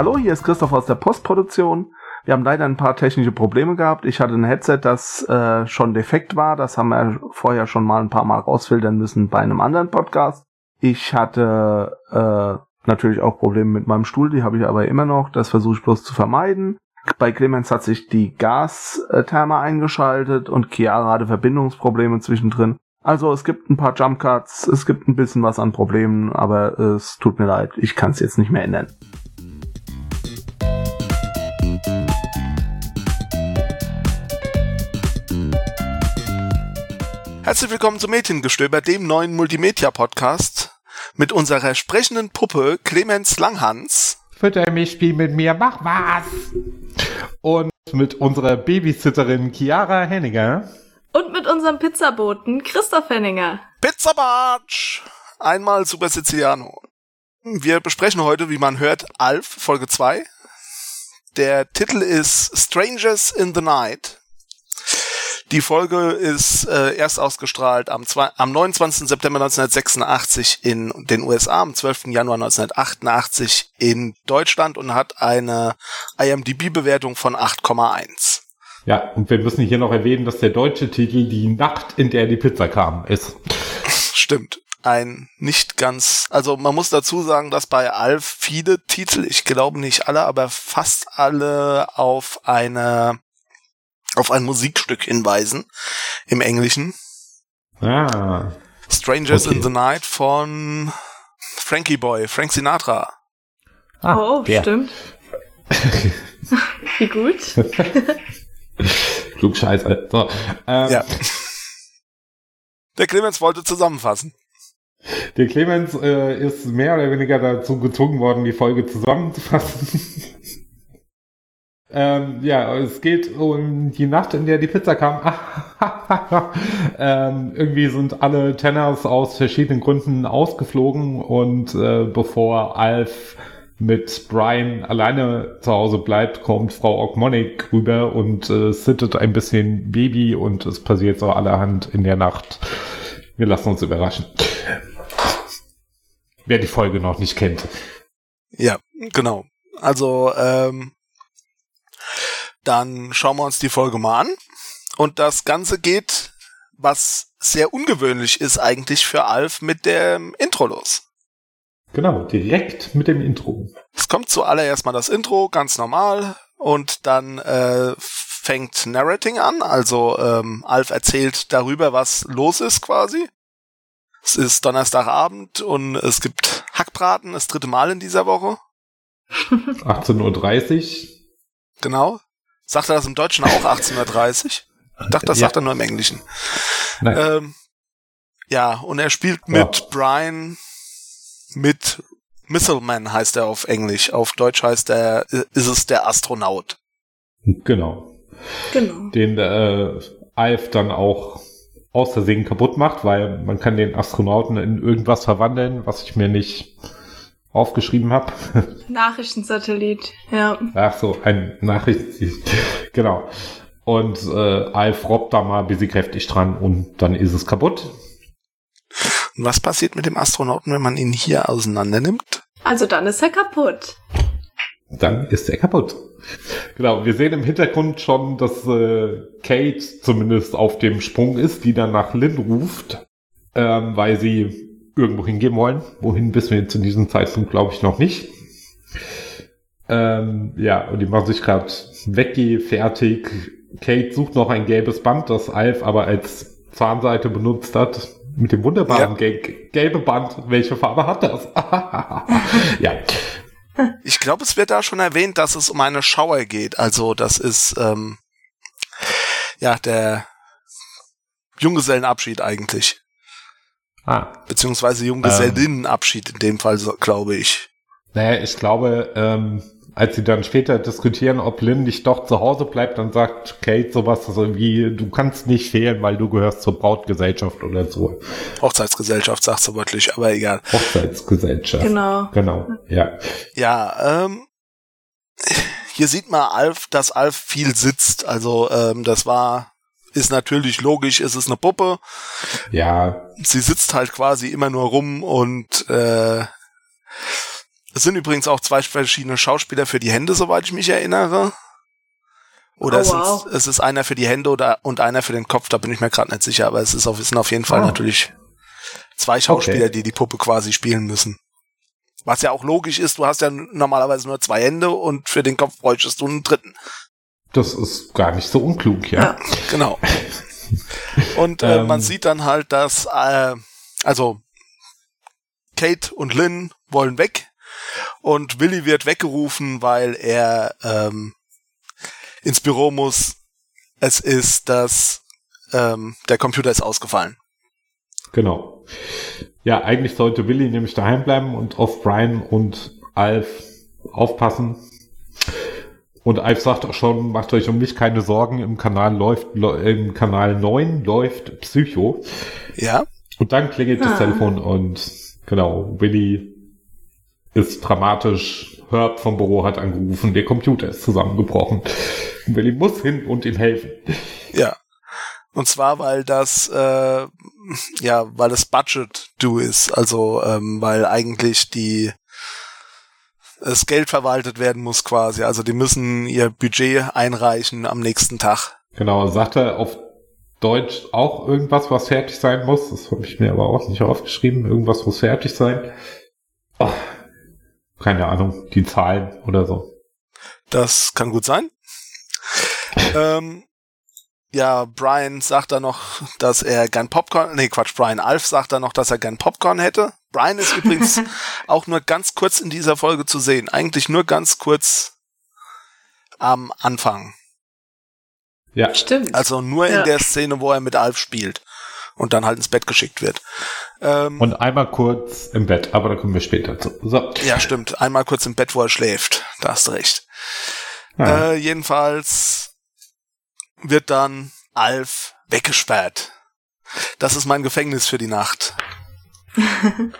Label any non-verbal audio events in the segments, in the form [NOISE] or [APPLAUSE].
Hallo, hier ist Christoph aus der Postproduktion. Wir haben leider ein paar technische Probleme gehabt. Ich hatte ein Headset, das äh, schon defekt war. Das haben wir vorher schon mal ein paar Mal rausfiltern müssen bei einem anderen Podcast. Ich hatte äh, natürlich auch Probleme mit meinem Stuhl, die habe ich aber immer noch. Das versuche ich bloß zu vermeiden. Bei Clemens hat sich die Gastherme eingeschaltet und Chiara hatte Verbindungsprobleme zwischendrin. Also es gibt ein paar Jump Cuts, es gibt ein bisschen was an Problemen, aber es tut mir leid, ich kann es jetzt nicht mehr ändern. Herzlich willkommen zum Mädchengestöber, dem neuen Multimedia-Podcast mit unserer sprechenden Puppe Clemens Langhans. Fütter mich, spiel mit mir, mach was! Und mit unserer Babysitterin Chiara Henninger. Und mit unserem Pizzaboten Christoph Henninger. Pizza Bartsch! Einmal Super Siciliano. Wir besprechen heute, wie man hört, Alf, Folge 2. Der Titel ist Strangers in the Night. Die Folge ist äh, erst ausgestrahlt am, zwei, am 29. September 1986 in den USA, am 12. Januar 1988 in Deutschland und hat eine IMDb-Bewertung von 8,1. Ja, und wir müssen hier noch erwähnen, dass der deutsche Titel Die Nacht, in der die Pizza kam, ist. Stimmt. Ein nicht ganz, also man muss dazu sagen, dass bei Alf viele Titel, ich glaube nicht alle, aber fast alle auf eine auf ein Musikstück hinweisen im Englischen. Ah. Strangers Okay. in the Night von Frankie Boy, Frank Sinatra. Ah, oh, der. stimmt. Wie gut. [LAUGHS] Klugscheiß, So, ähm, Ja. Der Clemens wollte zusammenfassen. Der Clemens äh, ist mehr oder weniger dazu gezwungen worden, die Folge zusammenzufassen. Ähm, ja, es geht um die Nacht, in der die Pizza kam. [LAUGHS] ähm, irgendwie sind alle Tenors aus verschiedenen Gründen ausgeflogen und äh, bevor Alf mit Brian alleine zu Hause bleibt, kommt Frau Ogmonic rüber und äh, sittet ein bisschen Baby und es passiert so allerhand in der Nacht. Wir lassen uns überraschen. Wer die Folge noch nicht kennt. Ja, genau. Also, ähm, dann schauen wir uns die Folge mal an. Und das Ganze geht, was sehr ungewöhnlich ist eigentlich für Alf, mit dem Intro los. Genau, direkt mit dem Intro. Es kommt zuallererst mal das Intro, ganz normal, und dann äh, fängt Narrating an, also ähm, Alf erzählt darüber, was los ist quasi. Es ist Donnerstagabend und es gibt Hackbraten, das dritte Mal in dieser Woche. [LAUGHS] 18.30 Uhr. Genau. Sagt er das im Deutschen auch 1830? Ich dachte, das Ja. sagt er nur im Englischen. Nein. Ähm, ja, und er spielt mit Brian, mit Missileman heißt er auf Englisch. Auf Deutsch heißt er, ist es der Astronaut. Genau. Genau. Den äh, Alf dann auch aus Versehen kaputt macht, weil man kann den Astronauten in irgendwas verwandeln, was ich mir nicht aufgeschrieben habe. [LAUGHS] Nachrichtensatellit, ja. Ach so, ein Nachricht. [LAUGHS] genau. Und äh, Alf robbt da mal ein bisschen kräftig dran und dann ist es kaputt. Und was passiert mit dem Astronauten, wenn man ihn hier auseinander nimmt? Also dann ist er kaputt. Dann ist er kaputt. Genau, wir sehen im Hintergrund schon, dass äh, Kate zumindest auf dem Sprung ist, die dann nach Lynn ruft, ähm, weil sie irgendwo hingehen wollen. Wohin wissen wir zu diesem Zeitpunkt, glaube ich, noch nicht. Ähm, ja, und die machen sich gerade wegge fertig. Kate sucht noch ein gelbes Band, das Alf aber als Zahnseite benutzt hat. Mit dem wunderbaren Gag. Gelbe Band. Welche Farbe hat das? [LAUGHS] ja. Ich glaube, es wird da schon erwähnt, dass es um eine Schauer geht. Also das ist ähm, ja der Junggesellenabschied eigentlich. Ah, Beziehungsweise Junggesellinnenabschied in dem Fall, glaube ich. Naja, ich glaube, ähm, als sie dann später diskutieren, ob Lynn nicht doch zu Hause bleibt, dann sagt Kate sowas so wie, du kannst nicht fehlen, weil du gehörst zur Brautgesellschaft oder so. Hochzeitsgesellschaft, sagt sie wörtlich, aber egal. Hochzeitsgesellschaft. Genau. Genau, ja. Ja, ähm, hier sieht man Alf, dass Alf viel sitzt. Also ähm, das war, ist natürlich logisch, es ist eine Puppe. Ja, Sie sitzt halt quasi immer nur rum und äh, Es sind übrigens auch zwei verschiedene Schauspieler für die Hände, soweit ich mich erinnere. Oder Oh, es, wow. sind, es ist einer für die Hände oder, und einer für den Kopf, da bin ich mir gerade nicht sicher, aber es ist auf, es sind auf jeden Fall Oh. natürlich zwei Schauspieler, Okay. die die Puppe quasi spielen müssen. Was ja auch logisch ist, du hast ja normalerweise nur zwei Hände und für den Kopf bräuchtest du einen dritten. Das ist gar nicht so unklug, ja. Ja. Genau. Und äh, Ähm. man sieht dann halt, dass äh, also Kate und Lynn wollen weg und Willy wird weggerufen, weil er ähm, ins Büro muss. Es ist das ähm, der Computer ist ausgefallen. Genau. Ja, eigentlich sollte Willy nämlich daheim bleiben und auf Brian und Alf aufpassen. Und Alf sagt auch schon, macht euch um mich keine Sorgen, im Kanal läuft, im Kanal 9 läuft Psycho. Ja, Und dann klingelt das Ah. Telefon und genau, Willy ist dramatisch, Herb vom Büro hat angerufen, der Computer ist zusammengebrochen. Und Willy muss hin und ihm helfen. ja. Und zwar, weil das äh, ja, weil das Budget due ist, also ähm, weil eigentlich die das Geld verwaltet werden muss quasi. Also die müssen ihr Budget einreichen am nächsten Tag. Genau, sagt er auf Deutsch auch irgendwas, was fertig sein muss. Das habe ich mir aber auch nicht aufgeschrieben. Irgendwas muss fertig sein. Ach, keine Ahnung, die Zahlen oder so. Das kann gut sein. [LAUGHS] ähm, ja, Brian sagt dann noch, dass er gern Popcorn, nee, Quatsch, Brian Alf sagt dann noch, dass er gern Popcorn hätte. Brian ist übrigens [LAUGHS] auch nur ganz kurz in dieser Folge zu sehen. Eigentlich nur ganz kurz am Anfang. Ja, Stimmt. Also nur in Ja. der Szene, wo er mit Alf spielt und dann halt ins Bett geschickt wird. Ähm, und einmal kurz im Bett, aber da kommen wir später zu. So. ja, stimmt. Einmal kurz im Bett, wo er schläft. Da hast du recht. Ja. Äh, jedenfalls wird dann Alf weggesperrt. Das ist mein Gefängnis für die Nacht. [LAUGHS]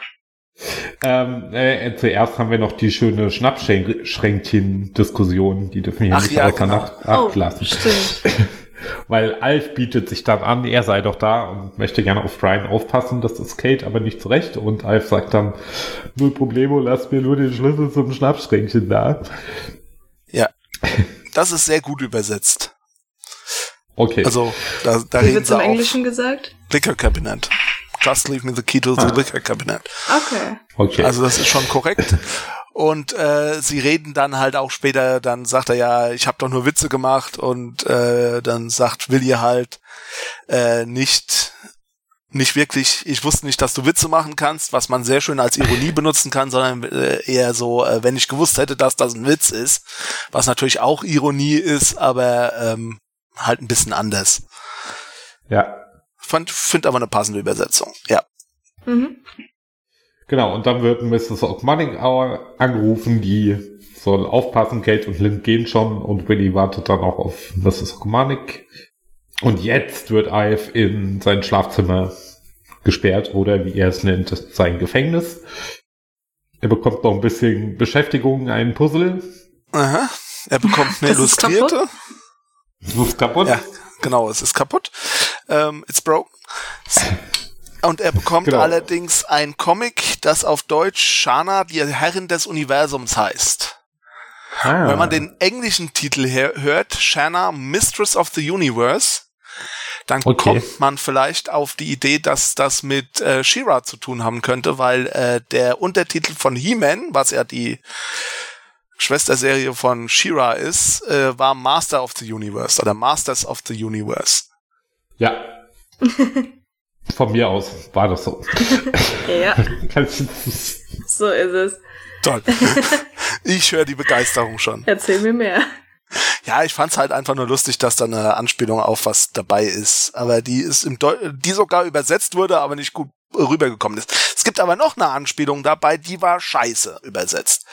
Ähm, äh, zuerst haben wir noch die schöne Schnappschränkchen-Diskussion. Die dürfen wir hier Ach nicht ja, außer genau. Nacht Acht oh, lassen. stimmt. [LAUGHS] Weil Alf bietet sich dann an, er sei doch da und möchte gerne auf Brian aufpassen. Das ist Kate aber nicht zurecht. Und Alf sagt dann, null Problemo, lass mir nur den Schlüssel zum Schnappschränkchen da. Das ist sehr gut übersetzt. Okay. Also, da, da Wie reden wird's sie im Englischen gesagt? Liquor Cabinet. Just leave me the key to the Ah. Liquor Cabinet. Okay. okay. Also das ist schon korrekt. Und äh, sie reden dann halt auch später, dann sagt er ja, ich habe doch nur Witze gemacht und äh, dann sagt Willi halt äh, nicht nicht wirklich, ich wusste nicht, dass du Witze machen kannst, was man sehr schön als Ironie [LAUGHS] benutzen kann, sondern äh, eher so, äh, wenn ich gewusst hätte, dass das ein Witz ist, was natürlich auch Ironie ist, aber ähm, halt ein bisschen anders. ja. Fand, find aber eine passende Übersetzung. Ja. Mhm. Genau, und dann wird Mrs. Ogmonic angerufen, die soll aufpassen, Kate und Lynn gehen schon und Willy wartet dann auch auf Mrs. Ogmonic. Und jetzt wird Ive in sein Schlafzimmer gesperrt oder wie er es nennt, sein Gefängnis. Er bekommt noch ein bisschen Beschäftigung, ein Puzzle. Aha. Er bekommt eine [LAUGHS] Das ist Illustrierte. Das ist kaputt. Ja, genau, es ist kaputt. Ähm, it's broken. Und er bekommt Genau. allerdings ein Comic, das auf Deutsch Shana, die Herrin des Universums heißt. Ah. Wenn man den englischen Titel hört, Shana, Mistress of the Universe, dann Okay. kommt man vielleicht auf die Idee, dass das mit äh, She-Ra zu tun haben könnte, weil äh, der Untertitel von He-Man, was ja die Schwesterserie von She-Ra ist, äh, war Master of the Universe oder Masters of the Universe. Ja. [LAUGHS] Von mir aus war das so. [LAUGHS] Ja, [LAUGHS] so ist es. Toll. ich höre die Begeisterung schon. Erzähl mir mehr. Ja, ich fand's halt einfach nur lustig, dass da eine Anspielung auf was dabei ist. Aber die ist im Deu die sogar übersetzt wurde, aber nicht gut rübergekommen ist. Es gibt aber noch eine Anspielung dabei, die war scheiße übersetzt.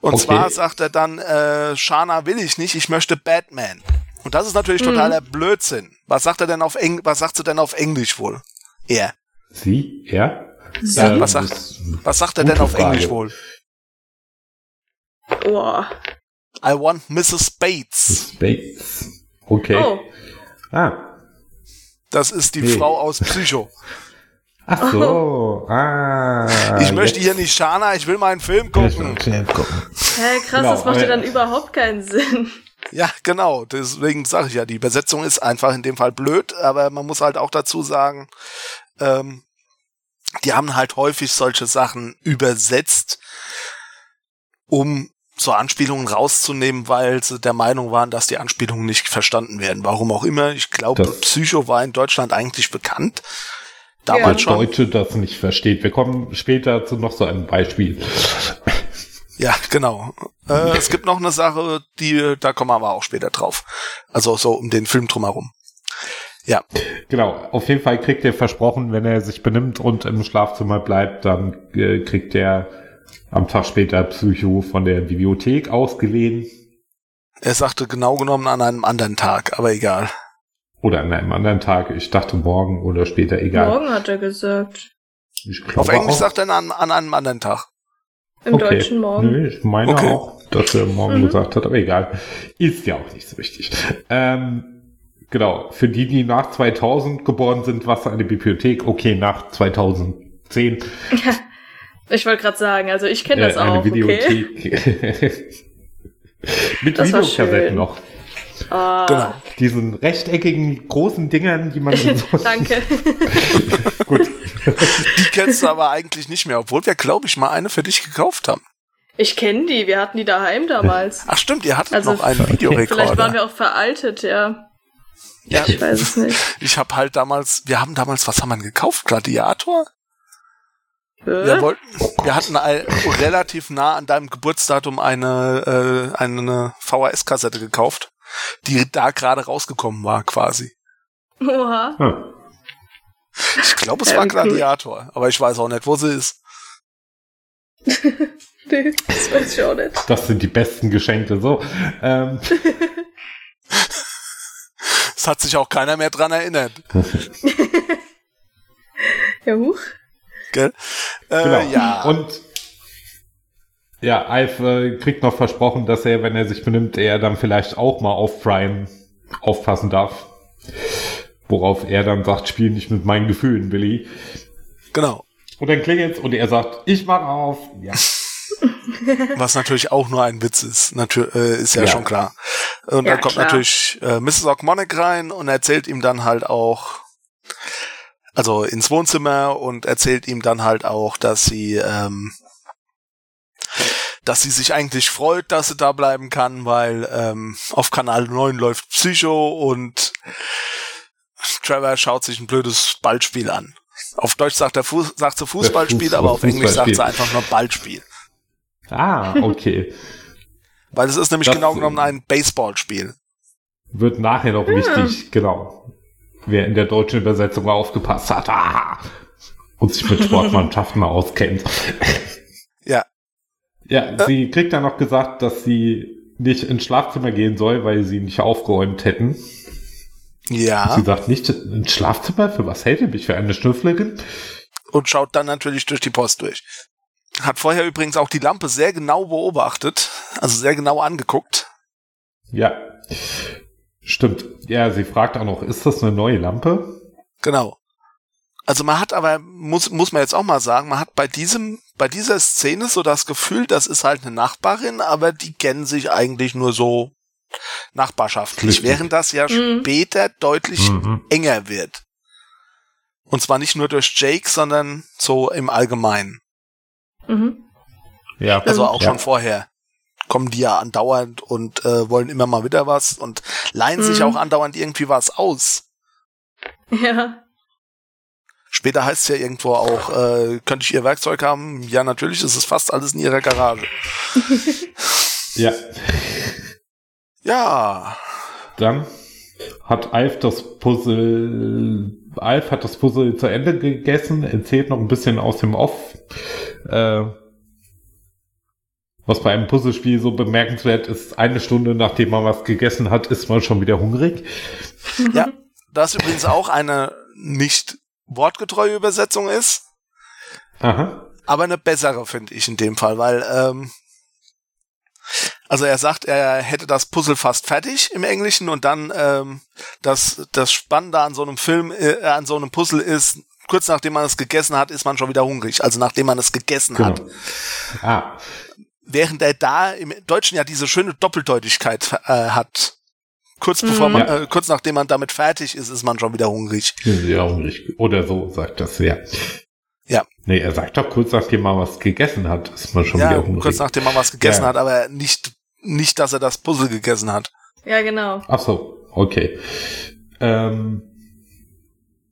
Und Okay. zwar sagt er dann, äh, Shana will ich nicht, ich möchte Batman. Und das ist natürlich totaler Blödsinn. Was sagt er denn auf Eng was sagt sie denn auf Englisch wohl? Er. Sie? Er? Sie? Was sagt- Was sagt er denn auf Frage. Englisch wohl? Oh. I want Mrs. Bates. Space. Okay. oh. Ah. Das ist die Nee. Frau aus Psycho. [LAUGHS] Ach so, ah. Ich möchte hier nicht Shana, ich will meinen Film gucken. Hä, krass, Genau, das macht ja dann überhaupt keinen Sinn. Ja, genau. Deswegen sage ich ja, die Übersetzung ist einfach in dem Fall blöd, aber man muss halt auch dazu sagen, ähm, die haben halt häufig solche Sachen übersetzt, um so Anspielungen rauszunehmen, weil sie der Meinung waren, dass die Anspielungen nicht verstanden werden. Warum auch immer. Ich glaube, Psycho war in Deutschland eigentlich bekannt. Ja. Damals Als schon. Deutsche das nicht versteht. Wir kommen später zu noch so einem Beispiel. Ja, genau. Äh, es gibt noch eine Sache, die, da kommen wir aber auch später drauf. Also so um den Film drumherum. Ja, Genau, auf jeden Fall kriegt er versprochen, wenn er sich benimmt und im Schlafzimmer bleibt, dann äh, kriegt er am Tag später Psycho von der Bibliothek ausgeliehen er sagte genau genommen an einem anderen Tag, aber egal. Oder an einem anderen Tag. Ich dachte morgen oder später, egal. Morgen hat er gesagt. Ich Auf glaube Englisch auch. sagt er an, an einem anderen Tag. Im Okay. deutschen Morgen. Nö, ich meine Okay. auch, dass er morgen Mhm. gesagt hat, aber egal. Ist ja auch nicht so wichtig. Ähm, genau, für die, die nach 2000 geboren sind, was eine Bibliothek? Okay, nach 2010 [LAUGHS] Ich wollte gerade sagen, also ich kenne das äh, eine auch, okay? Videothek. [LAUGHS] Mit Das Videokassetten noch. Ah, Genau. Diesen rechteckigen großen Dingern, die man [LAUGHS] so Danke. [LAUGHS] gut. Die kennst du aber eigentlich nicht mehr, obwohl wir, glaube ich, mal eine für dich gekauft haben. Ich kenne die, wir hatten die daheim damals. Ach stimmt, ihr hattet Also noch einen Vielleicht waren Videorekorder. wir auch veraltet, ja. Ja, Ich weiß es nicht. [LAUGHS] ich habe halt damals, wir haben damals, was haben wir denn gekauft? Gladiator? Wir Äh? wollten, wir hatten ein, relativ nah an deinem Geburtsdatum eine, äh, eine VHS-Kassette gekauft, die da gerade rausgekommen war, quasi. Oha. Hm. Ich glaube, es war. Gladiator, aber ich weiß auch nicht, wo sie ist. [LAUGHS] Nee, das weiß ich auch nicht. Das sind die besten Geschenke. So, ähm, [LAUGHS] Es hat sich auch keiner mehr dran erinnert. [LAUGHS] Ja, huch. Gell? Äh, genau. Ja. Und ja, Alf äh, kriegt noch versprochen, dass er, wenn er sich benimmt, er dann vielleicht auch mal auf Brian aufpassen darf. Worauf er dann sagt, spiel nicht mit meinen Gefühlen, Billy. genau. Und dann klingelt's und er sagt, ich mach auf. Ja. [LAUGHS] Was natürlich auch nur ein Witz ist. Natür äh, ist ja, Ja. schon klar. Und Ja, dann kommt klar. natürlich äh, Mrs. Ogmonic rein und erzählt ihm dann halt auch, also ins Wohnzimmer und erzählt ihm dann halt auch, dass sie, ähm, dass sie sich eigentlich freut, dass sie da bleiben kann, weil ähm, auf Kanal 9 läuft Psycho und Trevor schaut sich ein blödes Ballspiel an. Auf Deutsch sagt er Fuß, sagt sie Fußballspiel, Fuß- aber auf Englisch sagt sie einfach nur Ballspiel. Ah, okay. Weil es ist nämlich Das- genau genommen ein Baseballspiel. Wird nachher noch wichtig, genau. Wer in der deutschen Übersetzung aufgepasst hat. Ah, und sich mit Sportmannschaften mal auskennt. Ja. Ja, sie kriegt dann noch gesagt, dass sie nicht ins Schlafzimmer gehen soll, weil sie nicht aufgeräumt hätten. Ja. Sie sagt nicht ins Schlafzimmer? Für was hält ihr mich? Für eine Schnüfflerin? Und schaut dann natürlich durch die Post durch. Hat vorher übrigens auch die Lampe sehr genau beobachtet, also sehr genau angeguckt. Ja. Stimmt. Ja, sie fragt auch noch, ist das eine neue Lampe? Genau. Also man hat aber, muss, muss man jetzt auch mal sagen, man hat bei diesem, bei dieser Szene so das Gefühl, das ist halt eine Nachbarin, aber die kennen sich eigentlich nur so nachbarschaftlich, während das ja Mhm. später deutlich Mhm. enger wird. Und zwar nicht nur durch Jake, sondern so im Allgemeinen. Mhm. Ja. Also auch ja. schon vorher kommen die ja andauernd und äh, wollen immer mal wieder was und leihen sich Mhm. auch andauernd irgendwie was aus. Ja. Später heißt es ja irgendwo auch, äh, könnte ich ihr Werkzeug haben? Ja, natürlich, es ist fast alles in ihrer Garage. [LAUGHS] Ja. Ja, Dann hat Alf das Puzzle, Alf hat das Puzzle zu Ende gegessen, erzählt noch ein bisschen aus dem Off. Äh, was bei einem Puzzlespiel so bemerkenswert ist, eine Stunde nachdem man was gegessen hat, ist man schon wieder hungrig. ja, das übrigens auch eine nicht wortgetreue Übersetzung ist, Aha. aber eine bessere, finde ich in dem Fall, weil, ähm, also er sagt, er hätte das Puzzle fast fertig im Englischen und dann ähm, das, das Spannende an so einem Film, äh, an so einem Puzzle ist, kurz nachdem man es gegessen hat, ist man schon wieder hungrig. Also nachdem man es gegessen Genau. hat. Ah, Während er da im Deutschen ja diese schöne Doppeldeutigkeit äh, hat. Kurz bevor man, äh, kurz nachdem man damit fertig ist, ist man schon wieder hungrig. ja, hungrig. Oder so sagt das, ja. Ja. Nee, er sagt doch kurz nachdem man was gegessen hat, ist man schon ja, wieder hungrig. kurz nachdem man was gegessen Ja. hat, aber nicht, nicht, dass er das Puzzle gegessen hat. Ja, genau. Ach so, okay. Ähm,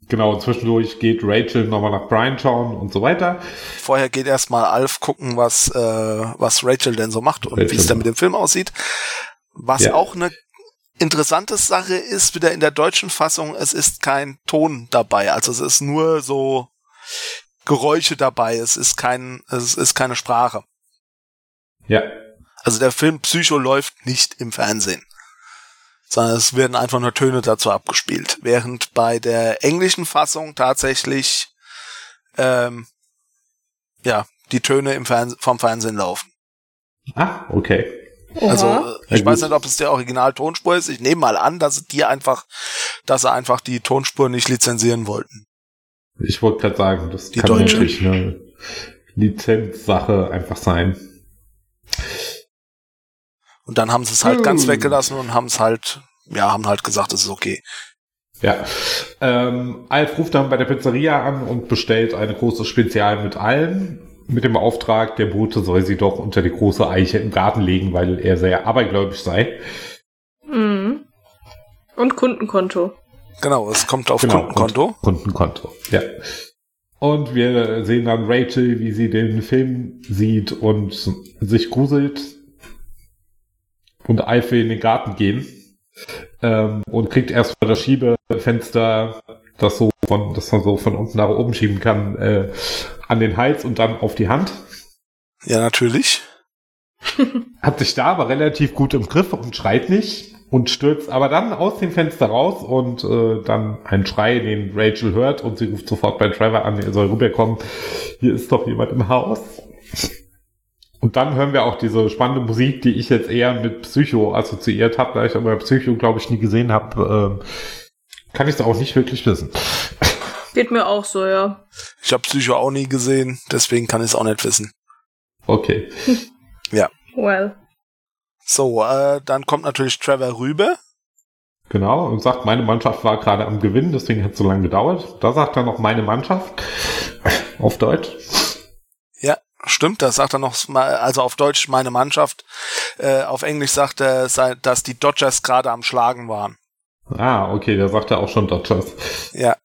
genau, zwischendurch geht Rachel nochmal nach Brian schauen und so weiter. Vorher geht erstmal Alf gucken, was, äh, was Rachel denn so macht und wie es macht. mit dem Film aussieht. Was Ja. auch eine interessante Sache ist, wieder in der deutschen Fassung, es ist kein Ton dabei. Also es ist nur so Geräusche dabei. Es ist kein, es ist keine Sprache. Ja, Also der Film Psycho läuft nicht im Fernsehen. Sondern es werden einfach nur Töne dazu abgespielt. Während bei der englischen Fassung tatsächlich ähm, ja, die Töne im Fernseh vom Fernsehen laufen. ah, okay. Also Oha. äh, ich weiß nicht, ob es der Original-Tonspur ist. Ich nehme mal an, dass sie die einfach, dass sie einfach die Tonspur nicht lizenzieren wollten. Ich wollte gerade sagen, das Die kann Deutsche. natürlich eine Lizenzsache einfach sein. Und dann haben sie es halt Hm. ganz weggelassen und haben es halt, ja, haben halt gesagt, es ist okay. Ja. Ähm, Alf ruft dann bei der Pizzeria an und bestellt eine große Spezial mit allem. Mit dem Auftrag, der Bote soll sie doch unter die große Eiche im Garten legen, weil er sehr abergläubisch sei. Mhm. Und Kundenkonto. Genau, es kommt auf Genau, Kundenkonto. Und Kundenkonto, ja. Und wir sehen dann Rachel, wie sie den Film sieht und sich gruselt. Und will in den Garten gehen. Ähm, und kriegt erstmal das Schiebefenster, das so von, das man so von unten nach oben schieben kann, äh, an den Hals und dann auf die Hand. Ja, natürlich. [LAUGHS] Hat sich da aber relativ gut im Griff und schreit nicht und stürzt aber dann aus dem Fenster raus und äh, dann ein Schrei, den Rachel hört und sie ruft sofort bei Trevor an, er soll rüberkommen. Hier ist doch jemand im Haus. Und dann hören wir auch diese spannende Musik, die ich jetzt eher mit Psycho assoziiert habe, da ich aber Psycho, glaube ich, nie gesehen habe. ähm, kann ich es auch nicht wirklich wissen. Geht mir auch so, ja. Ich habe Psycho auch nie gesehen, deswegen kann ich es auch nicht wissen. Okay. [LAUGHS] Well. So, äh, dann kommt natürlich Trevor rüber. Genau, und sagt, meine Mannschaft war gerade am Gewinnen, deswegen hat es so lange gedauert. Da sagt er noch meine Mannschaft. [LAUGHS] Auf Deutsch. Ja, stimmt, das sagt er noch mal, also auf Deutsch meine Mannschaft. Äh, auf Englisch sagt er, sei- dass die Dodgers gerade am Schlagen waren. Ah, okay, da sagt er auch schon Dodgers. Ja,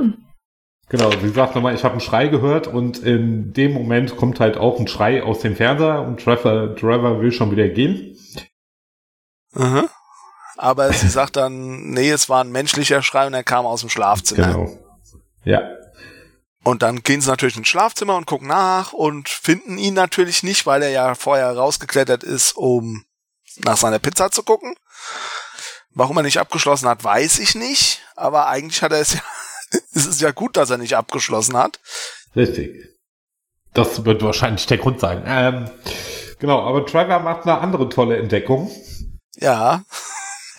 Hm. Genau, sie sagt nochmal, ich habe einen Schrei gehört und in dem Moment kommt halt auch ein Schrei aus dem Fernseher und Trevor, Trevor will schon wieder gehen. mhm. aber sie sagt dann, nee, es war ein menschlicher Schrei und er kam aus dem Schlafzimmer. Genau. Ja, Und dann gehen sie natürlich ins Schlafzimmer und gucken nach und finden ihn natürlich nicht, weil er ja vorher rausgeklettert ist, um nach seiner Pizza zu gucken. Warum er nicht abgeschlossen hat, weiß ich nicht. Aber eigentlich hat er es ja, [LAUGHS] es ist ja gut, dass er nicht abgeschlossen hat. richtig. Das wird wahrscheinlich der Grund sein. Ähm, genau, aber Trevor macht eine andere tolle Entdeckung. Ja. [LAUGHS]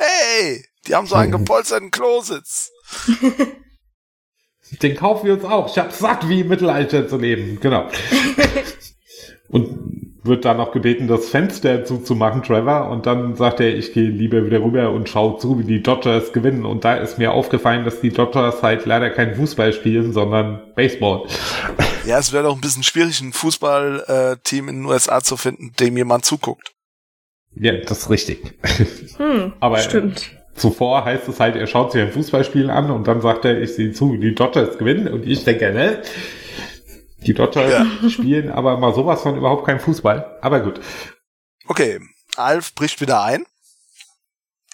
Hey, die haben so einen [LAUGHS] gepolsterten Klositz. Den kaufen wir uns auch. Ich hab satt, wie im Mittelalter zu leben. Genau. und wird dann noch gebeten, das Fenster zuzumachen, Trevor. Und dann sagt er, ich gehe lieber wieder rüber und schaue zu, wie die Dodgers gewinnen. Und da ist mir aufgefallen, dass die Dodgers halt leider kein Fußball spielen, sondern Baseball. Ja, es wäre doch ein bisschen schwierig, ein Fußballteam in den USA zu finden, dem jemand zuguckt. Ja, das ist richtig. Hm, [LAUGHS] Aber- stimmt. Zuvor heißt es halt, er schaut sich ein Fußballspiel an und dann sagt er, ich sehe zu, wie die Dodgers gewinnen. Und ich denke, ne? Die Dodgers spielen aber mal sowas von überhaupt kein Fußball. Aber gut. Okay, Alf bricht wieder ein,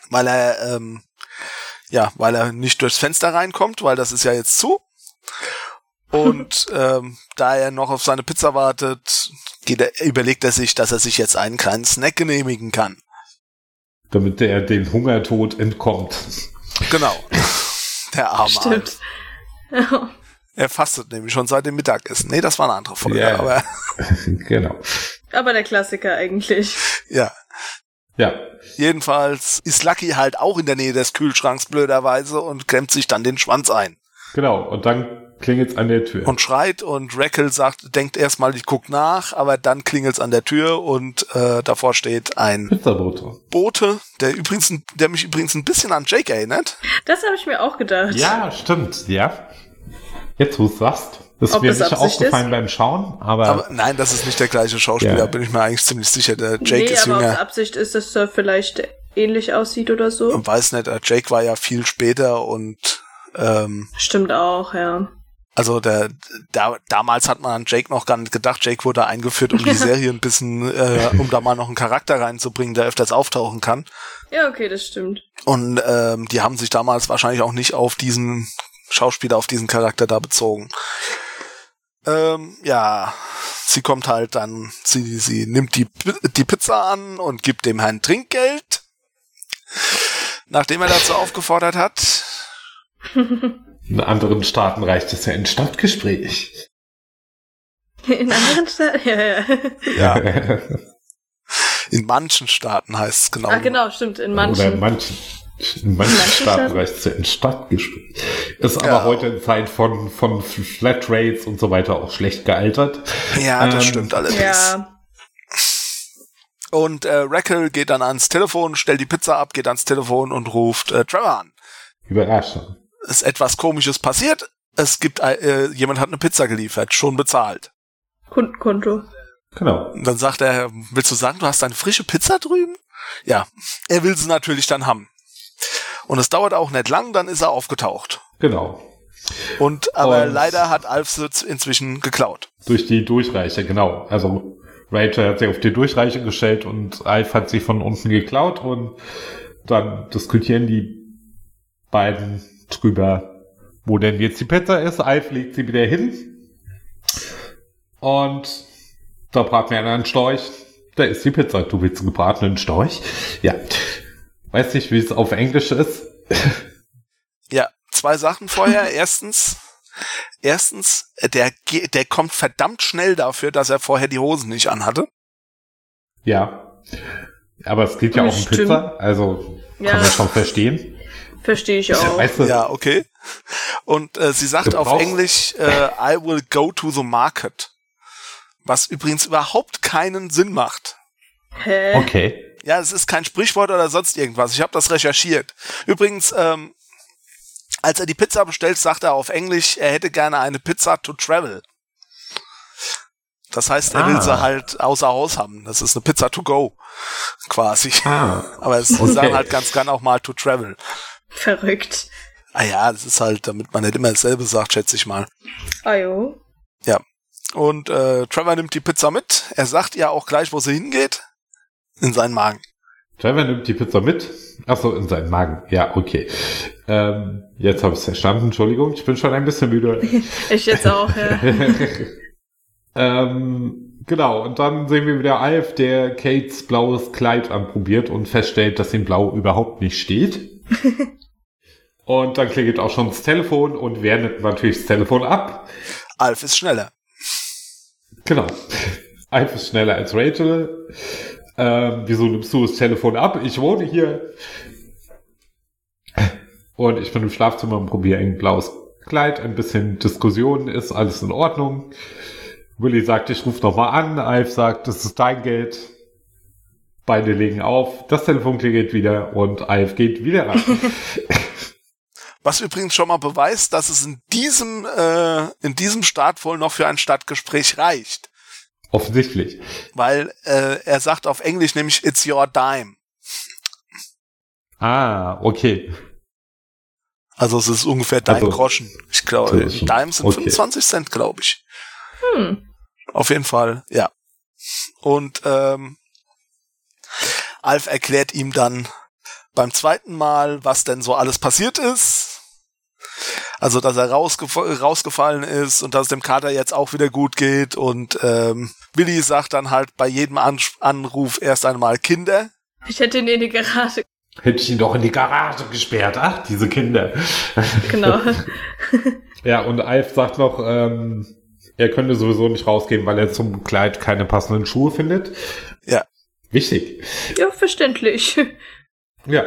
weil er, ähm, ja, weil er nicht durchs Fenster reinkommt, weil das ist ja jetzt zu. Und [LAUGHS] ähm, da er noch auf seine Pizza wartet, geht er, überlegt er sich, dass er sich jetzt einen kleinen Snack genehmigen kann. damit er den Hungertod entkommt. Genau. [LAUGHS] Der arme Alf. Er fastet nämlich schon seit dem Mittagessen. Nee, das war eine andere Folge, Ja. aber [LAUGHS] genau. Aber der Klassiker eigentlich. ja. Ja, Jedenfalls ist Lucky halt auch in der Nähe des Kühlschranks blöderweise und klemmt sich dann den Schwanz ein. genau. Und dann klingelt's an der Tür. und schreit und Rackle sagt, denkt erstmal, ich guck nach, aber dann klingelt's an der Tür und äh, davor steht ein Pizzabote. Bote, der übrigens, der mich übrigens ein bisschen an Jake erinnert. Das habe ich mir auch gedacht. Ja, stimmt, ja. Jetzt, wo du sagst. Das ist Ob mir es nicht aufgefallen beim Schauen, aber, Aber nein, das ist nicht der gleiche Schauspieler, Ja. bin ich mir eigentlich ziemlich sicher. Der Jake nee, ist aber jünger. Absicht ist, dass er vielleicht ähnlich aussieht oder so. Und weiß nicht, äh, Jake war ja viel später und ähm, Stimmt auch, ja. also der da, damals hat man an Jake noch gar nicht gedacht. Jake wurde eingeführt, um die [LAUGHS] Serie ein bisschen, äh, um da mal noch einen Charakter reinzubringen, der öfters auftauchen kann. Ja, okay, das stimmt. Und ähm, die haben sich damals wahrscheinlich auch nicht auf diesen Schauspieler, auf diesen Charakter da bezogen. Ähm, ja, sie kommt halt dann, sie, sie nimmt die, die Pizza an und gibt dem Herrn Trinkgeld. Nachdem er dazu aufgefordert hat. [LAUGHS] in anderen Staaten reicht es ja in Stadtgespräch. In anderen Staaten? [LAUGHS] Ja, ja. Ja, in manchen Staaten heißt es genau. Ah, genau, stimmt. In Oder in manchen. In manchen Staaten reicht es ja in Stadtgespräch. Ist aber Ja. heute in Zeit von, von Flatrates und so weiter auch schlecht gealtert. Ja, das Ähm, stimmt allerdings. Ja. Und äh, Rackle geht dann ans Telefon, stellt die Pizza ab, geht ans Telefon und ruft äh, Trevor an. Überraschung. ist etwas Komisches passiert. Es gibt, äh, jemand hat eine Pizza geliefert, schon bezahlt. Kundenkonto. Genau. Und dann sagt er, willst du sagen, du hast eine frische Pizza drüben? Ja, er will sie natürlich dann haben. Und es dauert auch nicht lang, dann ist er aufgetaucht. Genau. Und aber Und- leider hat Alf sie z- inzwischen geklaut. Durch die Durchreiche, genau. Also Rachel hat sich auf die Durchreiche gestellt und Alf hat sie von unten geklaut und dann diskutieren die beiden drüber, wo denn jetzt die Pizza ist. Alf legt sie wieder hin und da braten wir einen Storch. Da ist die Pizza. Du willst einen gebratenen Storch? Ja. Weiß nicht, wie es auf Englisch ist. Ja, zwei Sachen vorher. [LAUGHS] erstens, erstens, der, der kommt verdammt schnell dafür, dass er vorher die Hosen nicht anhatte. Ja. Aber es geht ja auch um. Pizza, also Ja. kann man schon verstehen. Verstehe ich auch. Weißt du, Ja, okay. Und äh, sie sagt auf Englisch, äh, I will go to the market. Was übrigens überhaupt keinen Sinn macht. Hä? okay. Ja, es ist kein Sprichwort oder sonst irgendwas. Ich habe das recherchiert. Übrigens, ähm, als er die Pizza bestellt, sagt er auf Englisch, er hätte gerne eine Pizza to travel. Das heißt, er will Ah. sie halt außer Haus haben. Das ist eine Pizza to go, quasi. Ah. Aber es Okay. sagen halt ganz gern auch mal to travel. Verrückt. Ah ja, das ist halt, damit man nicht immer dasselbe sagt, schätze ich mal. Ajo. Und äh, Trevor nimmt die Pizza mit. Er sagt ihr auch gleich, wo sie hingeht. In seinen Magen. Trevor nimmt die Pizza mit. Achso, in seinen Magen. Ja, okay. Ähm, jetzt habe ich es verstanden. Entschuldigung, ich bin schon ein bisschen müde. [LAUGHS] Ich jetzt auch, ja. [LAUGHS] ähm, genau, und dann sehen wir wieder Alf, der Kates blaues Kleid anprobiert und feststellt, dass ihm blau überhaupt nicht steht. [LAUGHS] und dann klingelt auch schon das Telefon und wer nimmt natürlich das Telefon ab? Alf ist schneller. Genau. Alf ist schneller als Rachel. Ähm, wieso nimmst du das Telefon ab? Ich wohne hier. Und ich bin im Schlafzimmer und probiere ein blaues Kleid. Ein bisschen Diskussion, ist alles in Ordnung. Willy sagt, ich rufe nochmal an. Alf sagt, das ist dein Geld. Beide legen auf. Das Telefon klingelt wieder und Alf geht wieder ran. [LAUGHS] Was übrigens schon mal beweist, dass es in diesem, äh, in diesem Start wohl noch für ein Stadtgespräch reicht. Offensichtlich. Weil äh, er sagt auf Englisch nämlich It's your dime. Ah, okay. Also es ist ungefähr dein Also, Groschen. Ich glaube, so Dimes sind okay. 25 Cent, glaube ich. Hm. Auf jeden Fall, ja. Und ähm, Alf erklärt ihm dann beim zweiten Mal, was denn so alles passiert ist. Also, dass er rausgef rausgefallen ist und dass es dem Kater jetzt auch wieder gut geht. Und ähm, Willi sagt dann halt bei jedem An Anruf erst einmal Kinder. Ich hätte ihn in die Garage. Hätte ich ihn doch in die Garage gesperrt. Ach, diese Kinder. Genau. [LAUGHS] Ja, und Alf sagt noch, ähm, er könnte sowieso nicht rausgehen, weil er zum Kleid keine passenden Schuhe findet. Ja. Wichtig. ja, verständlich. Ja.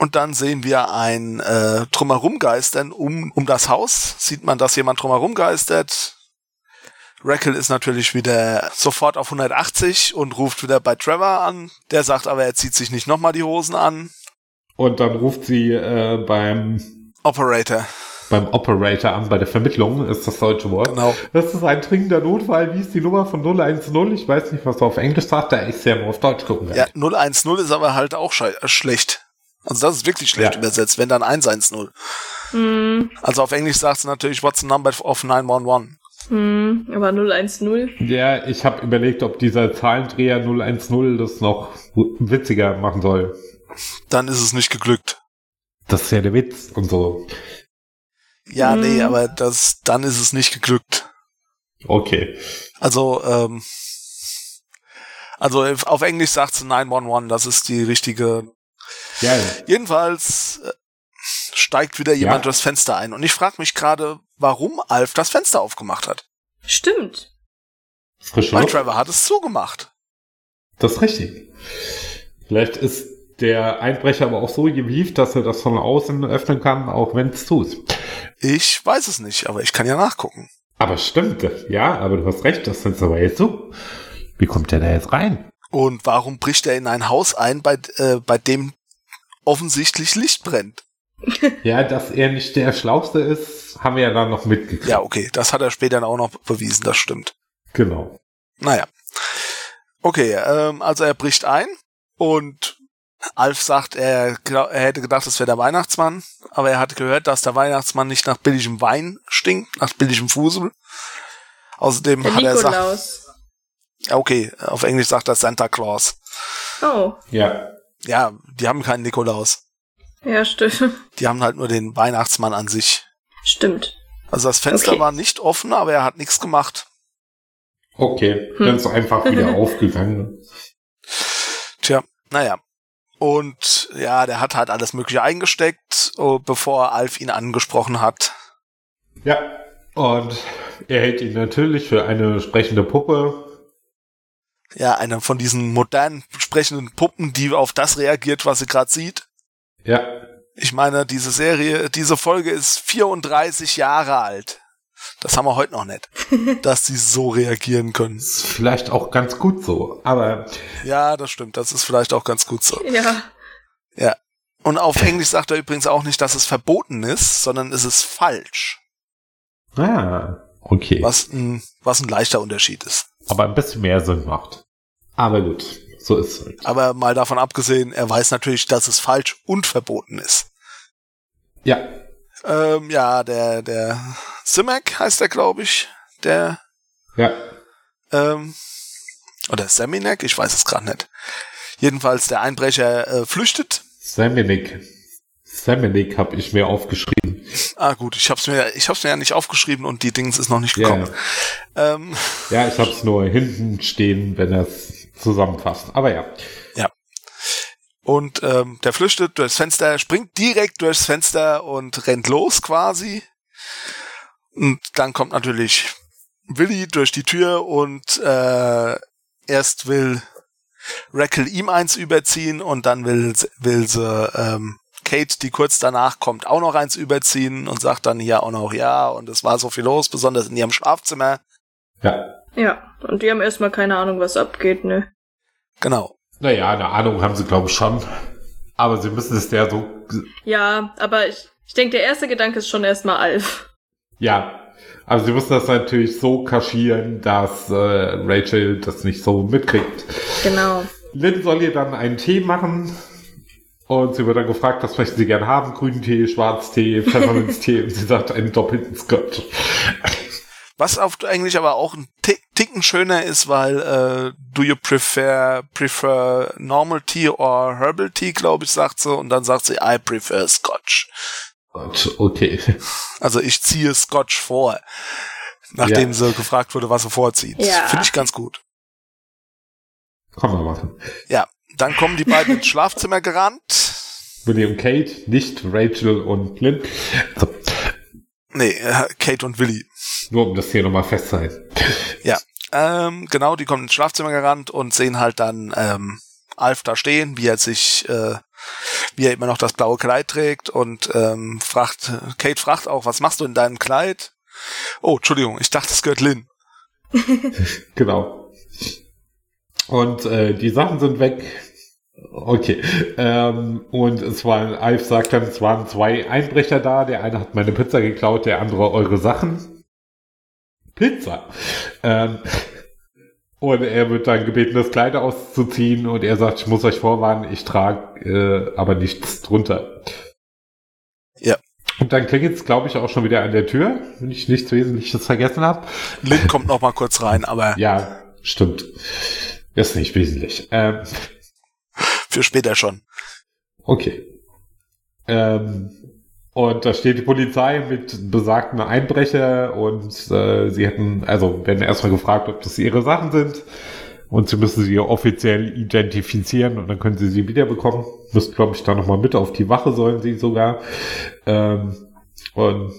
Und dann sehen wir ein äh, Drumherum geistern um, um das Haus. Sieht man, dass jemand drumherum geistert. Rackle ist natürlich wieder sofort auf 180 und ruft wieder bei Trevor an. Der sagt aber, er zieht sich nicht nochmal die Hosen an. Und dann ruft sie äh, beim Operator. Beim Operator an, bei der Vermittlung ist das deutsche Wort. Genau. Das ist ein dringender Notfall. Wie ist die Nummer von 010? Ich weiß nicht, was er auf Englisch sagt. Da ich sehr mal auf Deutsch gucken Ja, 010 ist aber halt auch äh, schlecht. Also das ist wirklich schlecht Ja. übersetzt, wenn dann 110. Hm, Also auf Englisch sagt es natürlich, what's the number of 911? hm, aber 010. Ja, ich habe überlegt, ob dieser Zahlendreher 010 das noch witziger machen soll. Dann ist es nicht geglückt. Das ist ja der Witz und so. Ja, Mhm. nee, aber das, dann ist es nicht geglückt. Okay. Also, ähm, also auf Englisch sagt es 911, das ist die richtige. Ja, Jedenfalls äh, steigt wieder jemand Ja. durchs Fenster ein. Und ich frage mich gerade, warum Alf das Fenster aufgemacht hat. Stimmt. frische Weil Luft. Trevor hat es zugemacht. Das ist richtig. Vielleicht ist der Einbrecher aber auch so gewieft, dass er das von außen öffnen kann, auch wenn es zu ist. Ich weiß es nicht, aber ich kann ja nachgucken. Aber stimmt, ja, aber du hast recht, das Fenster war jetzt zu. Wie kommt der da jetzt rein? Und warum bricht er in ein Haus ein, bei, äh, bei dem offensichtlich Licht brennt? [LAUGHS] Ja, dass er nicht der Schlauste ist, haben wir ja dann noch mitgekriegt. Ja, okay, das hat er später auch noch bewiesen, das stimmt. Genau. Naja. Okay, ähm, also er bricht ein und Alf sagt, er, er hätte gedacht, es wäre der Weihnachtsmann, aber er hat gehört, dass der Weihnachtsmann nicht nach billigem Wein stinkt, nach billigem Fusel. Außerdem Der hat er gesagt, Nikolaus. ja, okay, auf Englisch sagt er Santa Claus. Oh, Ja. Ja, die haben keinen Nikolaus. ja, stimmt. Die haben halt nur den Weihnachtsmann an sich. Stimmt. Also das Fenster Okay. war nicht offen, aber er hat nichts gemacht. Okay, Hm. dann ist einfach wieder [LAUGHS] aufgegangen. Tja, naja. Und ja, der hat halt alles Mögliche eingesteckt, oh, bevor Alf ihn angesprochen hat. Ja. Und er hält ihn natürlich für eine sprechende Puppe. Ja, eine von diesen modernen sprechenden Puppen, die auf das reagiert, was sie gerade sieht. Ja. Ich meine, diese Serie, diese Folge ist 34 Jahre alt. Das haben wir heute noch nicht, [LAUGHS] dass sie so reagieren können. Ist vielleicht auch ganz gut so. Aber Ja, das stimmt. Das ist vielleicht auch ganz gut so. Ja. Und auf Englisch sagt er übrigens auch nicht, dass es verboten ist, sondern es ist falsch. ah, okay. Was ein, was ein leichter Unterschied ist. Aber ein bisschen mehr Sinn macht. Aber gut, so ist es. Aber mal davon abgesehen, er weiß natürlich, dass es falsch und verboten ist. Ja. Ähm, ja, der, der Simek heißt er, glaube ich. Der, Ja. ähm, oder Seminek, ich weiß es gerade nicht. Jedenfalls, der Einbrecher äh, flüchtet. Semenik. Semenik habe ich mir aufgeschrieben. Ah gut, ich hab's mir, ich hab's mir ja nicht aufgeschrieben und die Dings ist noch nicht Ja. gekommen. Ähm, Ja, ich habe es nur hinten stehen, wenn er es zusammenfasst. Aber ja. und ähm, der flüchtet durchs Fenster, springt direkt durchs Fenster und rennt los quasi. Und dann kommt natürlich Willi durch die Tür und äh, erst will Rackle ihm eins überziehen und dann will, will sie ähm, Kate, die kurz danach kommt, auch noch eins überziehen und sagt dann hier auch noch ja und es war so viel los, besonders in ihrem Schlafzimmer. Ja. Ja. Und die haben erstmal keine Ahnung, was abgeht, ne? Genau. Naja, eine Ahnung haben sie, glaube ich, schon. Aber sie müssen es ja so. Ja, aber ich, ich denke, der erste Gedanke ist schon erstmal Alf. Ja. Aber sie müssen das natürlich so kaschieren, dass äh, Rachel das nicht so mitkriegt. Genau. Lynn soll ihr dann einen Tee machen. Und sie wird dann gefragt, was möchten sie gern haben? Grünen Tee, Schwarztee, Pfefferminztee. und sie sagt einen doppelten Scotch. Was auf Englisch aber auch ein Tick, Ticken schöner ist, weil äh, do you prefer prefer normal tea or herbal tea, glaube ich, sagt sie und dann sagt sie I prefer Scotch. Gott, okay. Also ich ziehe Scotch vor, nachdem Ja. sie gefragt wurde, was sie vorzieht. Ja. Finde ich ganz gut. Kann man machen. Dann kommen die beiden ins Schlafzimmer gerannt. William Kate, nicht Rachel und Lynn. Also, Nee, äh, Kate und Willi. nur um das hier nochmal festzuhalten. Ähm, genau, die kommen ins Schlafzimmer gerannt und sehen halt dann ähm, Alf da stehen, wie er sich, äh, wie er immer noch das blaue Kleid trägt und ähm, fragt, Kate fragt auch, was machst du in deinem Kleid? Oh, Entschuldigung, ich dachte, es gehört Lynn. [LAUGHS] [LAUGHS] genau. Und äh, die Sachen sind weg. Okay. Ähm, und es waren, Alf sagt dann, es waren zwei Einbrecher da. Der eine hat meine Pizza geklaut, der andere eure Sachen. Pizza. Ähm, und er wird dann gebeten, das Kleid auszuziehen und er sagt, ich muss euch vorwarnen, ich trage äh, aber nichts drunter. Ja. Und dann klingelt es, glaube ich, auch schon wieder an der Tür, wenn ich nichts Wesentliches vergessen habe. Lynn kommt noch mal kurz rein, aber... Ja, stimmt. Ist nicht wesentlich. Ähm, für später schon. Okay. Ähm, und da steht die Polizei mit besagten Einbrecher und äh, sie hätten, also werden erstmal gefragt, ob das ihre Sachen sind. Und sie müssen sie offiziell identifizieren und dann können sie sie wiederbekommen. Müssen, glaube ich, da nochmal mit auf die Wache sollen sie sogar. Ähm, und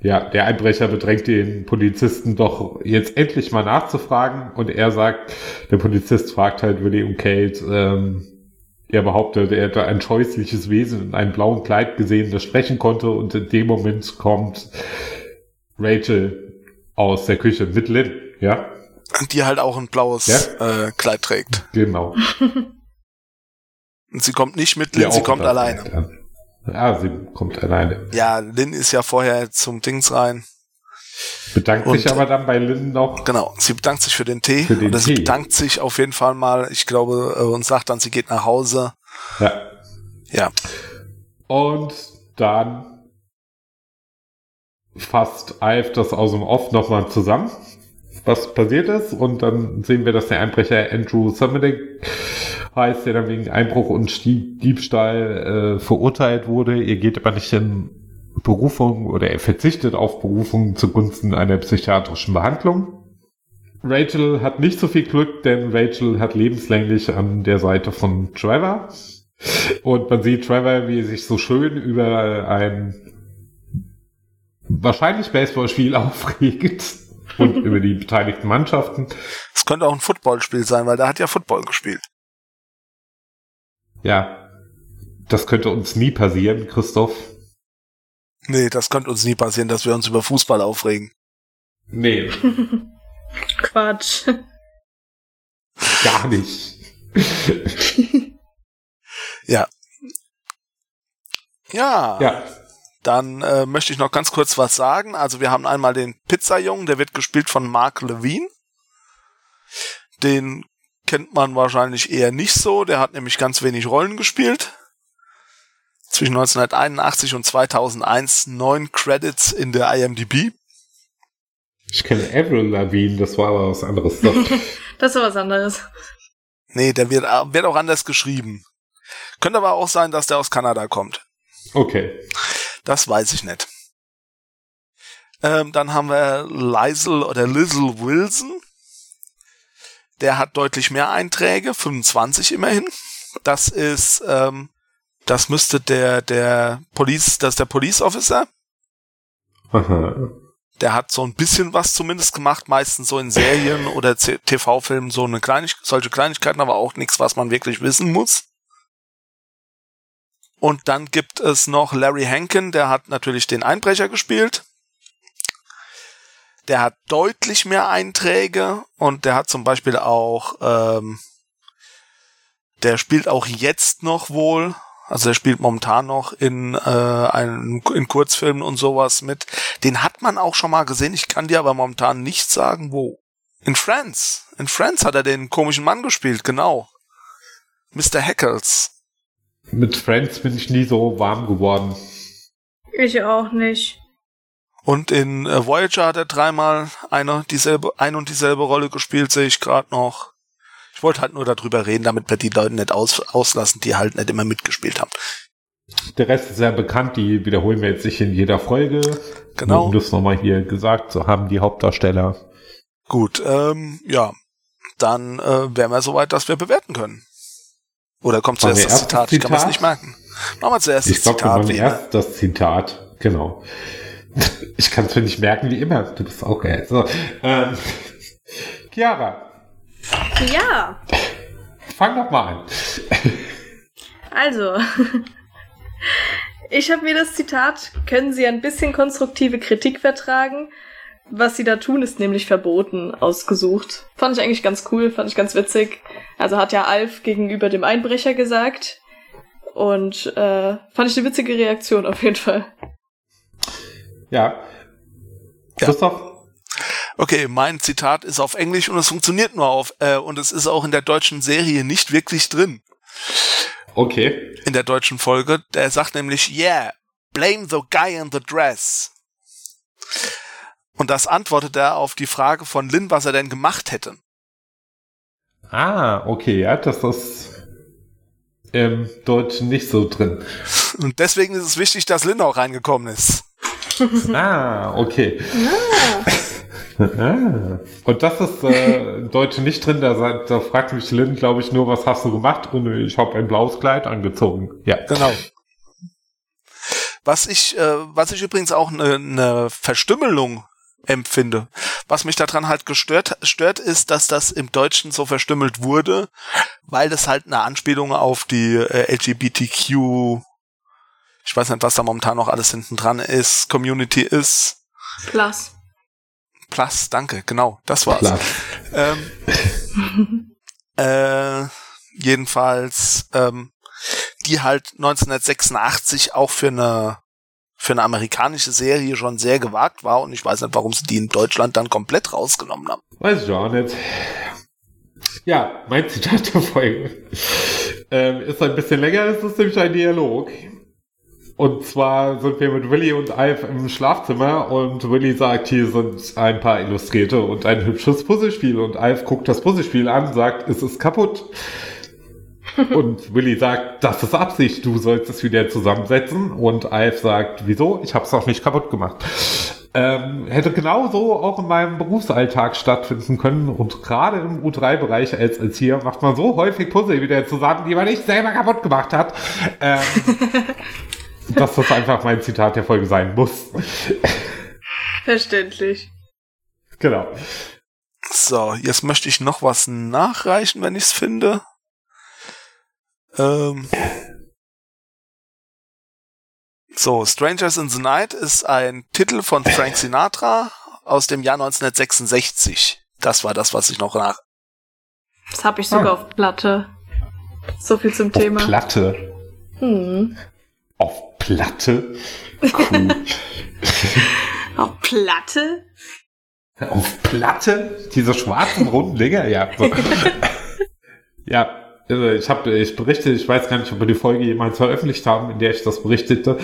ja, der Einbrecher bedrängt den Polizisten doch jetzt endlich mal nachzufragen und er sagt, der Polizist fragt halt Willy und Kate, ähm, er behauptet, er hätte ein scheußliches Wesen in einem blauen Kleid gesehen, das sprechen konnte und in dem Moment kommt Rachel aus der Küche mit Lynn, ja? Die halt auch ein blaues ja? äh, Kleid trägt. Genau. und sie kommt nicht mit Lynn, sie kommt alleine. Ja, sie kommt alleine. Ja, Lynn ist ja vorher zum Dings rein. Bedankt und, sich aber dann bei Lynn noch. Genau, sie bedankt sich für den Tee. Für den oder Tee. sie bedankt sich auf jeden Fall mal, ich glaube, äh, und sagt dann, sie geht nach Hause. Ja. Ja. Und dann fasst Alf das aus dem Off nochmal zusammen, was passiert ist. Und dann sehen wir, dass der Einbrecher Andrew Summerdick heißt, der dann wegen Einbruch und Diebstahl äh, verurteilt wurde. Ihr geht aber nicht in Berufung oder er verzichtet auf Berufung zugunsten einer psychiatrischen Behandlung. Rachel hat nicht so viel Glück, denn Rachel hat lebenslänglich an der Seite von Trevor. Und man sieht Trevor, wie er sich so schön über ein wahrscheinlich Baseballspiel [LAUGHS] aufregt und [LAUGHS] über die beteiligten Mannschaften. Es könnte auch ein Footballspiel sein, weil da hat ja Football gespielt. Ja, das könnte uns nie passieren, Christoph. Nee, das könnte uns nie passieren, dass wir uns über Fußball aufregen. Nee. [LAUGHS] Quatsch. [LAUGHS] Gar nicht. [LAUGHS] ja. Ja. Ja. Dann äh, möchte ich noch ganz kurz was sagen. Also wir haben einmal den Pizzajungen, der wird gespielt von Mark Levine. Den kennt man wahrscheinlich eher nicht so. Der hat nämlich ganz wenig Rollen gespielt zwischen 1981 und 2001 neun Credits in der IMDb. Ich kenne Avril Lavigne, das war aber was anderes. [LAUGHS] das war was anderes. Nee, der wird, wird auch anders geschrieben. Könnte aber auch sein, dass der aus Kanada kommt. Okay. Das weiß ich nicht. Ähm, dann haben wir Liesel oder Lizzle Wilson. Der hat deutlich mehr Einträge, 25 immerhin. Das ist ähm, das müsste der, der Police, das ist der Police Officer. Aha. [LAUGHS] Der hat so ein bisschen was zumindest gemacht, meistens so in Serien oder TV-Filmen so eine Kleinig solche Kleinigkeiten, aber auch nichts, was man wirklich wissen muss. Und dann gibt es noch Larry Hankin, der hat natürlich den Einbrecher gespielt. Der hat deutlich mehr Einträge und der hat zum Beispiel auch, ähm, der spielt auch jetzt noch wohl also er spielt momentan noch in, äh, einen, in Kurzfilmen und sowas mit. Den hat man auch schon mal gesehen. Ich kann dir aber momentan nicht sagen, wo. In Friends. In Friends hat er den komischen Mann gespielt, genau. Mr. Heckles. Mit Friends bin ich nie so warm geworden. Ich auch nicht. Und in äh, Voyager hat er dreimal eine, dieselbe, ein und dieselbe Rolle gespielt, sehe ich gerade noch. Ich wollte halt nur darüber reden, damit wir die Leute nicht aus, auslassen, die halt nicht immer mitgespielt haben. Der Rest ist sehr bekannt, die wiederholen wir jetzt nicht in jeder Folge. Genau. Um das nochmal hier gesagt zu haben, die Hauptdarsteller. Gut, ähm, ja. Dann äh, wären wir soweit, dass wir bewerten können. Oder kommt zuerst das Zitat? Zitat? Ich kann es nicht merken. Machen wir zuerst ich das glaub, Zitat. Ich glaube, erst das Zitat. Genau. [LAUGHS] Ich kann es mir nicht merken, wie immer. Du bist auch geil. So, ähm, [LAUGHS] Chiara, ja. Fang doch mal an. Also, ich habe mir das Zitat, können Sie ein bisschen konstruktive Kritik vertragen? Was Sie da tun, ist nämlich verboten, ausgesucht. Fand ich eigentlich ganz cool, fand ich ganz witzig. Also hat ja Alf gegenüber dem Einbrecher gesagt. Und äh, fand ich eine witzige Reaktion auf jeden Fall. Ja. Christoph? Okay, mein Zitat ist auf Englisch und es funktioniert nur auf, äh, und es ist auch in der deutschen Serie nicht wirklich drin. Okay. In der deutschen Folge. Der sagt nämlich, yeah, blame the guy in the dress. Und das antwortet er auf die Frage von Lynn, was er denn gemacht hätte. Ah, okay, ja, das ist im Deutschen nicht so drin. Und deswegen ist es wichtig, dass Lynn auch reingekommen ist. Ah, okay. Ah. Und das ist äh, im Deutschen nicht drin, da, da fragt mich Lynn, glaube ich, nur, was hast du gemacht? Und ich habe ein blaues Kleid angezogen. Ja. Genau. Was ich, äh, was ich übrigens auch eine ne Verstümmelung empfinde. Was mich daran halt gestört, stört, ist, dass das im Deutschen so verstümmelt wurde, weil das halt eine Anspielung auf die äh, LGBTQ, ich weiß nicht, was da momentan noch alles hinten dran ist, Community ist. Plus. Plus, danke, genau, das war's. Ähm, [LAUGHS] äh, jedenfalls, ähm, die halt 1986 auch für eine für eine amerikanische Serie schon sehr gewagt war und ich weiß nicht, warum sie die in Deutschland dann komplett rausgenommen haben. Weiß ich auch nicht. Ja, mein Zitat der Folge ähm, ist ein bisschen länger, es ist nämlich ein Dialog. Und zwar sind wir mit Willy und Alf im Schlafzimmer und Willy sagt, hier sind ein paar Illustrierte und ein hübsches Puzzlespiel. Und Alf guckt das Puzzlespiel an, sagt, es ist kaputt. [LAUGHS] Und Willy sagt, das ist Absicht, du sollst es wieder zusammensetzen. Und Alf sagt, wieso? Ich habe es auch nicht kaputt gemacht. Ähm, hätte genauso auch in meinem Berufsalltag stattfinden können. Und gerade im U3-Bereich als Erzieher macht man so häufig Puzzle wieder zusammen, die man nicht selber kaputt gemacht hat. Ähm, [LAUGHS] dass das einfach mein Zitat der Folge sein muss. Verständlich. Genau. So, jetzt möchte ich noch was nachreichen, wenn ich es finde. Ähm so, Strangers in the Night ist ein Titel von Frank Sinatra aus dem Jahr 1966. Das war das, was ich noch nach. Das habe ich sogar Ah. auf Platte. So viel zum Thema. Platte. Hm. Auf Platte. Cool. [LAUGHS] Auf Platte? Auf Platte? Diese schwarzen runden Dinger? Ja. So. [LAUGHS] ja. Also ich habe, ich berichte, ich weiß gar nicht, ob wir die Folge jemals veröffentlicht haben, in der ich das berichtete.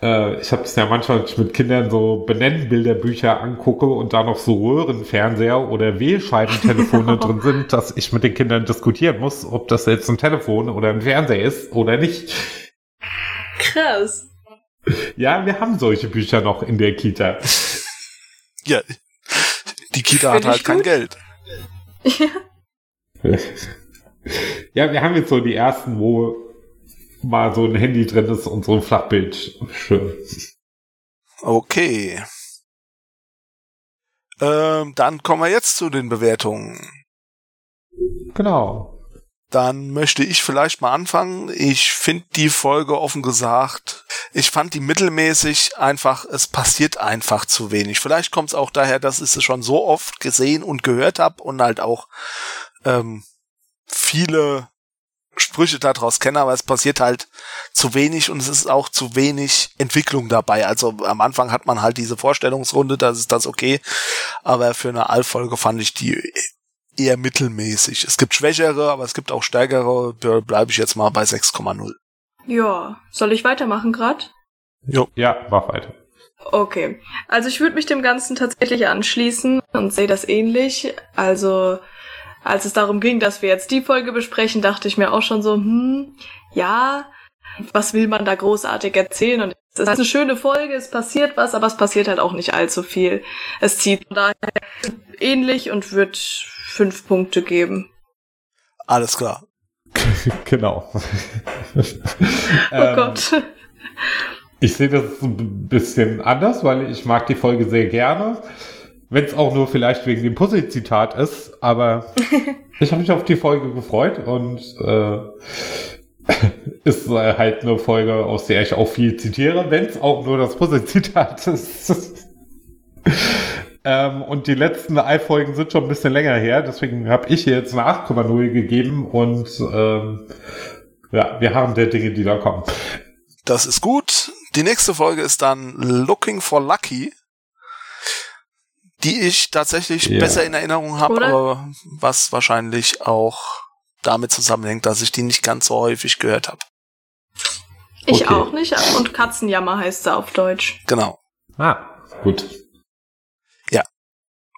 Äh, ich habe es ja manchmal wenn ich mit Kindern so Benennbilderbücher angucke und da noch so Röhrenfernseher oder Wählscheibentelefone [LAUGHS] drin sind, dass ich mit den Kindern diskutieren muss, ob das jetzt ein Telefon oder ein Fernseher ist oder nicht. Krass. Ja, wir haben solche Bücher noch in der Kita. Ja, die Kita Find hat halt kein gut. Geld. [LAUGHS] Ja, wir haben jetzt so die ersten, wo mal so ein Handy drin ist und so ein Flachbild. Schön. Okay. Ähm, dann kommen wir jetzt zu den Bewertungen. Genau. Dann möchte ich vielleicht mal anfangen. Ich finde die Folge offen gesagt, ich fand die mittelmäßig einfach, es passiert einfach zu wenig. Vielleicht kommt es auch daher, dass ich es schon so oft gesehen und gehört habe und halt auch ähm, viele Sprüche daraus kenne, aber es passiert halt zu wenig und es ist auch zu wenig Entwicklung dabei. Also am Anfang hat man halt diese Vorstellungsrunde, das ist das okay, aber für eine Allfolge fand ich die eher mittelmäßig. Es gibt schwächere, aber es gibt auch stärkere. Da bleibe ich jetzt mal bei 6,0. Ja, soll ich weitermachen grad? Jo. Ja, mach weiter. Okay. Also ich würde mich dem Ganzen tatsächlich anschließen und sehe das ähnlich. Also als es darum ging, dass wir jetzt die Folge besprechen, dachte ich mir auch schon so, hm, ja, was will man da großartig erzählen? Und es ist eine schöne Folge, es passiert was, aber es passiert halt auch nicht allzu viel. Es zieht von daher ähnlich und wird fünf Punkte geben. Alles klar. [LAUGHS] genau. [LAUGHS] Oh Ähm, Gott. Ich sehe das ein bisschen anders, weil ich mag die Folge sehr gerne. Wenn es auch nur vielleicht wegen dem Pussy-Zitat ist, aber [LAUGHS] ich habe mich auf die Folge gefreut und äh, [LAUGHS] ist äh, halt eine Folge, aus der ich auch viel zitiere, wenn es auch nur das Pussy-Zitat [LAUGHS] ist. ähm, und die letzten Ei-Folgen sind schon ein bisschen länger her, deswegen habe ich hier jetzt eine 8,0 gegeben und ähm, ja, wir haben der Dinge, die da kommen. Das ist gut. Die nächste Folge ist dann Looking for Lucky die ich tatsächlich ja. besser in Erinnerung habe, aber was wahrscheinlich auch damit zusammenhängt, dass ich die nicht ganz so häufig gehört habe. Ich okay. auch nicht. Und Katzenjammer heißt sie auf Deutsch. Genau. Ah, gut. Ja.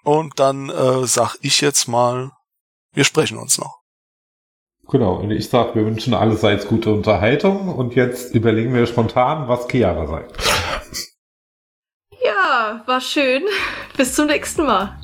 Und dann äh, sag ich jetzt mal, wir sprechen uns noch. Genau, und ich sag, wir wünschen allerseits gute Unterhaltung und jetzt überlegen wir spontan, was Chiara sagt. Ja, war schön. Bis zum nächsten Mal.